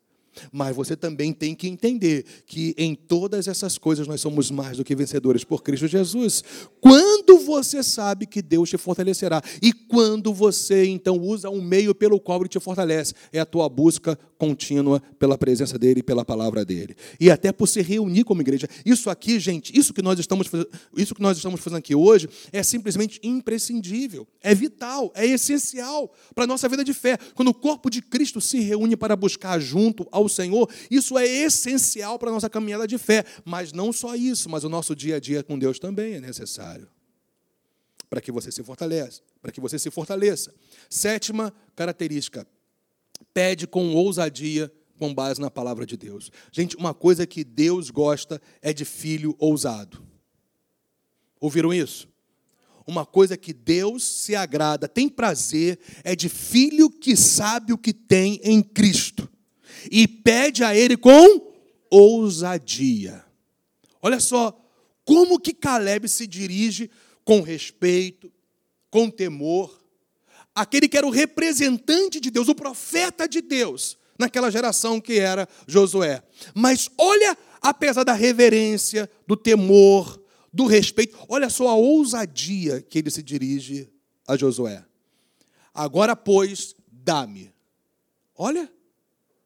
Mas você também tem que entender que em todas essas coisas nós somos mais do que vencedores por Cristo Jesus. Quando você sabe que Deus te fortalecerá e quando você então usa um meio pelo qual ele te fortalece, é a tua busca contínua pela presença dele e pela palavra dele. E até por se reunir como igreja. Isso aqui, gente, isso que nós estamos isso que nós estamos fazendo aqui hoje é simplesmente imprescindível, é vital, é essencial para a nossa vida de fé. Quando o corpo de Cristo se reúne para buscar junto ao Senhor, isso é essencial para a nossa caminhada de fé. Mas não só isso, mas o nosso dia a dia com Deus também é necessário. Para que você se fortaleça, para que você se fortaleça. Sétima característica, pede com ousadia com base na palavra de Deus. Gente, uma coisa que Deus gosta é de filho ousado. Ouviram isso? Uma coisa que Deus se agrada, tem prazer, é de filho que sabe o que tem em Cristo e pede a ele com ousadia. Olha só como que Caleb se dirige com respeito, com temor, aquele que era o representante de Deus, o profeta de Deus, naquela geração que era Josué. Mas olha, apesar da reverência, do temor, do respeito, olha só a ousadia que ele se dirige a Josué. Agora, pois, dá-me. Olha,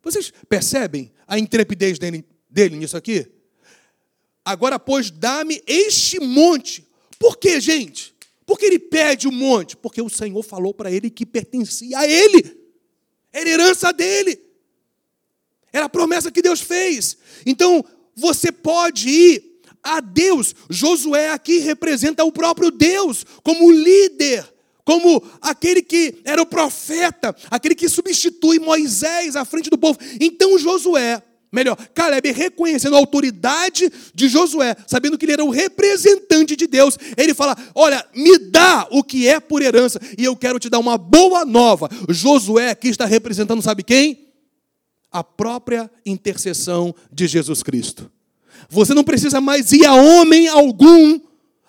vocês percebem a intrepidez dele, dele nisso aqui? Agora, pois, dá-me este monte. Por quê, gente? Porque ele pede o monte? Porque o Senhor falou para ele que pertencia a ele. Era herança dele. Era a promessa que Deus fez. Então, você pode ir a Deus. Josué aqui representa o próprio Deus como líder como aquele que era o profeta, aquele que substitui Moisés à frente do povo. Então Josué, melhor, Caleb, reconhecendo a autoridade de Josué, sabendo que ele era o representante de Deus, ele fala: Olha, me dá o que é por herança, e eu quero te dar uma boa nova. Josué aqui está representando, sabe quem? A própria intercessão de Jesus Cristo. Você não precisa mais ir a homem algum,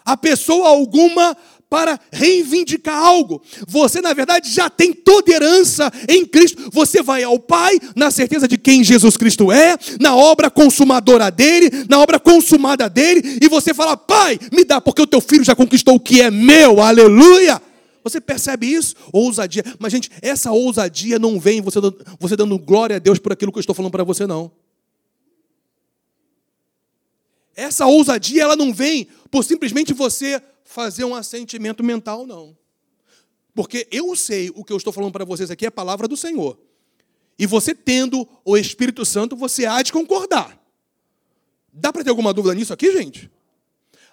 a pessoa alguma, para reivindicar algo. Você, na verdade, já tem toda herança em Cristo. Você vai ao Pai na certeza de quem Jesus Cristo é, na obra consumadora dele, na obra consumada dele, e você fala: Pai, me dá, porque o teu filho já conquistou o que é meu. Aleluia! Você percebe isso? Ousadia. Mas, gente, essa ousadia não vem você você dando glória a Deus por aquilo que eu estou falando para você, não. Essa ousadia, ela não vem por simplesmente você fazer um assentimento mental, não. Porque eu sei o que eu estou falando para vocês aqui é a palavra do Senhor. E você tendo o Espírito Santo, você há de concordar. Dá para ter alguma dúvida nisso aqui, gente?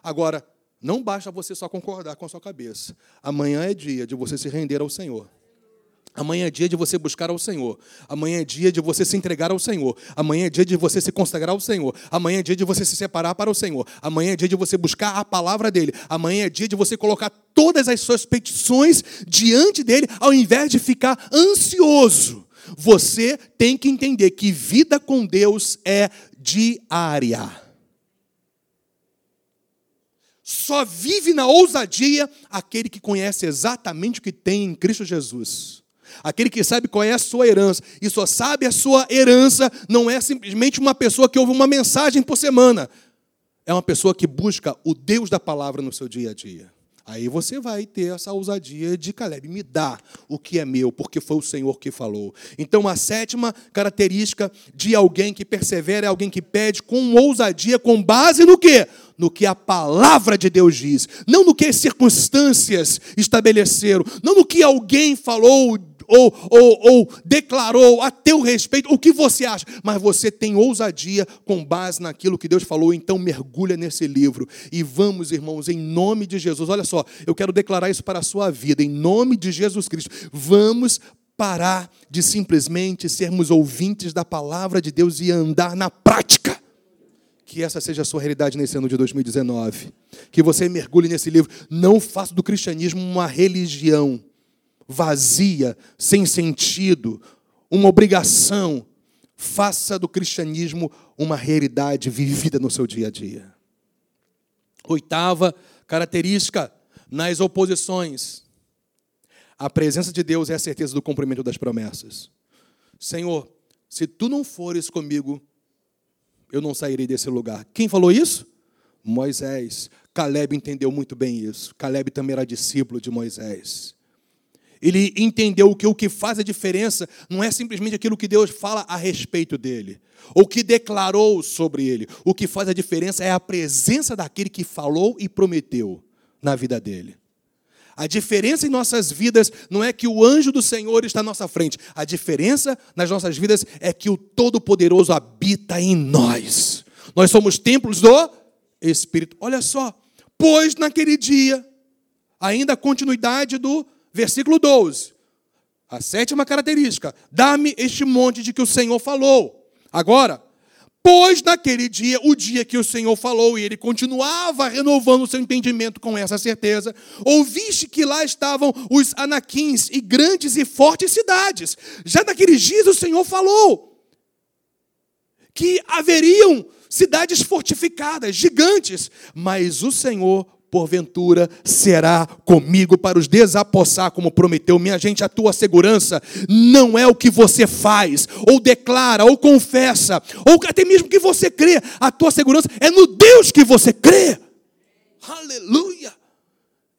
Agora, não basta você só concordar com a sua cabeça. Amanhã é dia de você se render ao Senhor. Amanhã é dia de você buscar ao Senhor. Amanhã é dia de você se entregar ao Senhor. Amanhã é dia de você se consagrar ao Senhor. Amanhã é dia de você se separar para o Senhor. Amanhã é dia de você buscar a palavra dele. Amanhã é dia de você colocar todas as suas petições diante dele, ao invés de ficar ansioso. Você tem que entender que vida com Deus é diária. Só vive na ousadia aquele que conhece exatamente o que tem em Cristo Jesus. Aquele que sabe qual é a sua herança e só sabe a sua herança não é simplesmente uma pessoa que ouve uma mensagem por semana. É uma pessoa que busca o Deus da palavra no seu dia a dia. Aí você vai ter essa ousadia de Caleb, me dá o que é meu, porque foi o Senhor que falou. Então, a sétima característica de alguém que persevera é alguém que pede com ousadia, com base no quê? No que a palavra de Deus diz, não no que as circunstâncias estabeleceram, não no que alguém falou ou, ou, ou declarou a teu respeito, o que você acha, mas você tem ousadia com base naquilo que Deus falou, então mergulha nesse livro. E vamos, irmãos, em nome de Jesus, olha só, eu quero declarar isso para a sua vida, em nome de Jesus Cristo, vamos parar de simplesmente sermos ouvintes da palavra de Deus e andar na prática. Que essa seja a sua realidade nesse ano de 2019. Que você mergulhe nesse livro. Não faça do cristianismo uma religião vazia, sem sentido, uma obrigação. Faça do cristianismo uma realidade vivida no seu dia a dia. Oitava característica nas oposições. A presença de Deus é a certeza do cumprimento das promessas. Senhor, se tu não fores comigo, eu não sairei desse lugar. Quem falou isso? Moisés. Caleb entendeu muito bem isso. Caleb também era discípulo de Moisés. Ele entendeu que o que faz a diferença não é simplesmente aquilo que Deus fala a respeito dele, ou que declarou sobre ele. O que faz a diferença é a presença daquele que falou e prometeu na vida dele. A diferença em nossas vidas não é que o anjo do Senhor está à nossa frente. A diferença nas nossas vidas é que o Todo-Poderoso habita em nós. Nós somos templos do Espírito. Olha só. Pois naquele dia, ainda a continuidade do versículo 12. A sétima característica: dá-me este monte de que o Senhor falou. Agora, Pois naquele dia, o dia que o Senhor falou, e ele continuava renovando o seu entendimento com essa certeza, ouviste que lá estavam os anaquins e grandes e fortes cidades. Já naqueles dias o Senhor falou que haveriam cidades fortificadas, gigantes, mas o Senhor porventura será comigo para os desapossar, como prometeu. Minha gente, a tua segurança não é o que você faz, ou declara, ou confessa, ou até mesmo que você crê. A tua segurança é no Deus que você crê. Aleluia!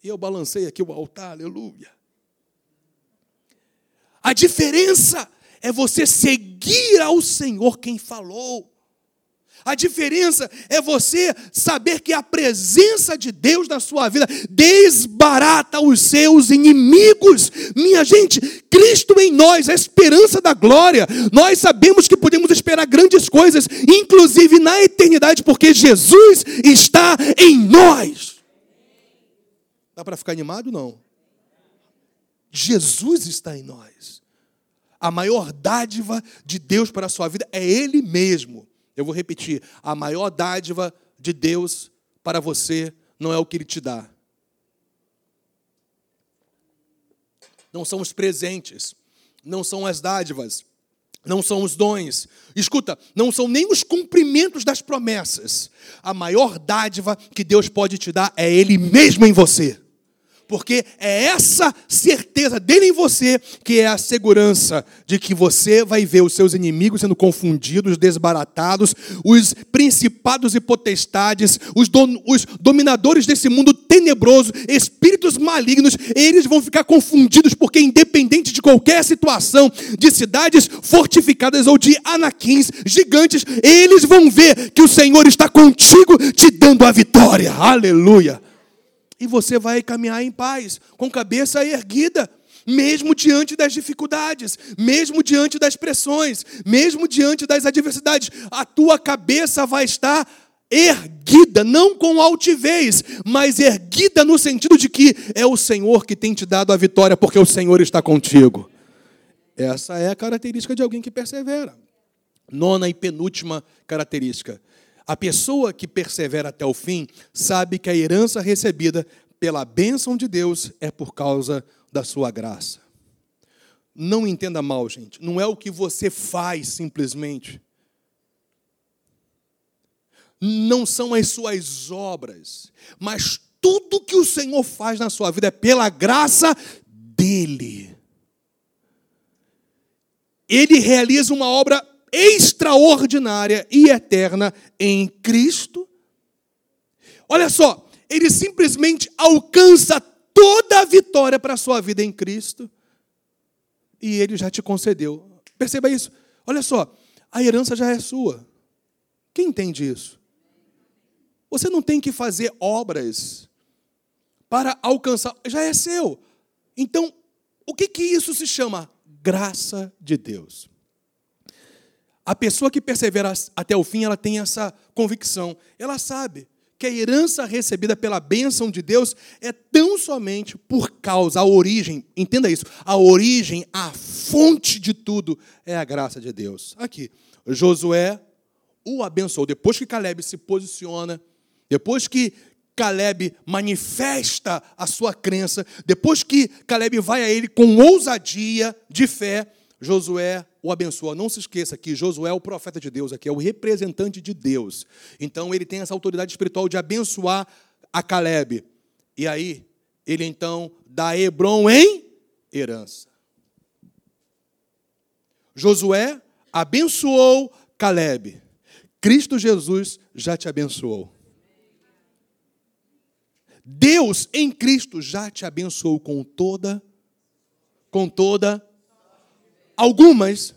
E eu balancei aqui o altar, aleluia. A diferença é você seguir ao Senhor quem falou. A diferença é você saber que a presença de Deus na sua vida desbarata os seus inimigos. Minha gente, Cristo em nós, a esperança da glória. Nós sabemos que podemos esperar grandes coisas, inclusive na eternidade, porque Jesus está em nós. Dá para ficar animado? Não. Jesus está em nós. A maior dádiva de Deus para a sua vida é Ele mesmo. Eu vou repetir: a maior dádiva de Deus para você não é o que Ele te dá. Não são os presentes, não são as dádivas, não são os dons. Escuta, não são nem os cumprimentos das promessas. A maior dádiva que Deus pode te dar é Ele mesmo em você porque é essa certeza dele em você que é a segurança de que você vai ver os seus inimigos sendo confundidos, desbaratados, os principados e potestades, os, don, os dominadores desse mundo tenebroso, espíritos malignos, eles vão ficar confundidos, porque independente de qualquer situação, de cidades fortificadas ou de anaquins gigantes, eles vão ver que o Senhor está contigo, te dando a vitória. Aleluia. E você vai caminhar em paz, com cabeça erguida, mesmo diante das dificuldades, mesmo diante das pressões, mesmo diante das adversidades. A tua cabeça vai estar erguida, não com altivez, mas erguida no sentido de que é o Senhor que tem te dado a vitória, porque o Senhor está contigo. Essa é a característica de alguém que persevera. Nona e penúltima característica: a pessoa que persevera até o fim sabe que a herança recebida pela bênção de Deus é por causa da sua graça. Não entenda mal, gente. Não é o que você faz simplesmente. Não são as suas obras, mas tudo que o Senhor faz na sua vida é pela graça dele. Ele realiza uma obra extraordinária e eterna em Cristo. Olha só, ele simplesmente alcança toda a vitória para a sua vida em Cristo e ele já te concedeu. Perceba isso. Olha só, a herança já é sua. Quem entende isso? Você não tem que fazer obras para alcançar, já é seu. Então, o que que isso se chama? graça de Deus. A pessoa que persevera até o fim, ela tem essa convicção. Ela sabe que a herança recebida pela bênção de Deus é tão somente por causa, a origem, entenda isso, a origem, a fonte de tudo é a graça de Deus. Aqui, Josué o abençoou. Depois que Caleb se posiciona, depois que Caleb manifesta a sua crença, depois que Caleb vai a ele com ousadia de fé, Josué o abençoa. Não se esqueça que Josué é o profeta de Deus aqui, é o representante de Deus. Então ele tem essa autoridade espiritual de abençoar a Caleb. E aí, ele então dá Hebron em herança. Josué abençoou Caleb. Cristo Jesus já te abençoou. Deus em Cristo já te abençoou com toda, com toda, algumas,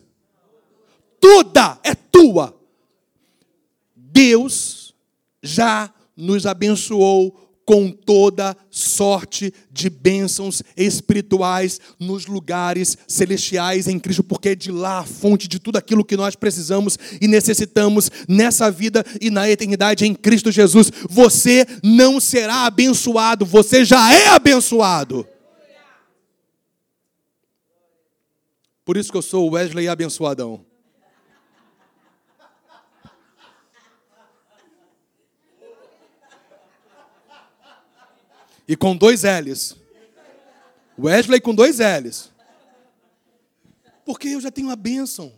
toda é tua. Deus já nos abençoou com toda sorte de bênçãos espirituais nos lugares celestiais em Cristo, porque é de lá a fonte de tudo aquilo que nós precisamos e necessitamos nessa vida e na eternidade em Cristo Jesus. Você não será abençoado, você já é abençoado. Por isso que eu sou Wesley abençoadão. E com dois L's. Wesley com dois L's. Porque eu já tenho a bênção.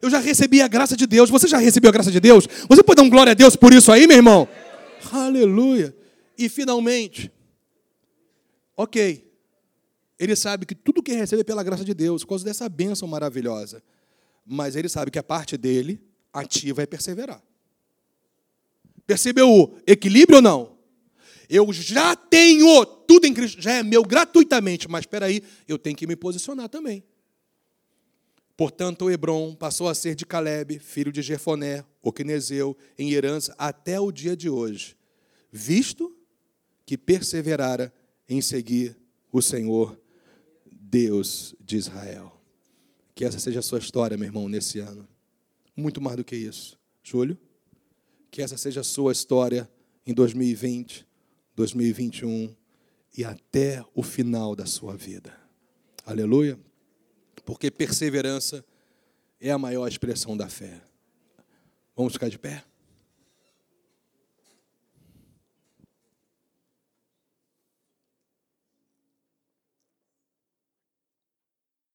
Eu já recebi a graça de Deus. Você já recebeu a graça de Deus? Você pode dar um glória a Deus por isso aí, meu irmão? Aleluia. E finalmente, ok. Ele sabe que tudo que recebe é pela graça de Deus, por causa dessa bênção maravilhosa. Mas ele sabe que a parte dele, ativa, é perseverar. Percebeu o equilíbrio ou não? Eu já tenho tudo em Cristo, já é meu gratuitamente, mas espera aí, eu tenho que me posicionar também. Portanto, Hebron passou a ser de Caleb, filho de Jefoné, o Quinezeu, em herança até o dia de hoje, visto que perseverara em seguir o Senhor, Deus de Israel. Que essa seja a sua história, meu irmão, nesse ano. Muito mais do que isso. Júlio, que essa seja a sua história em 2020 2021 e até o final da sua vida. Aleluia. Porque perseverança é a maior expressão da fé. Vamos ficar de pé?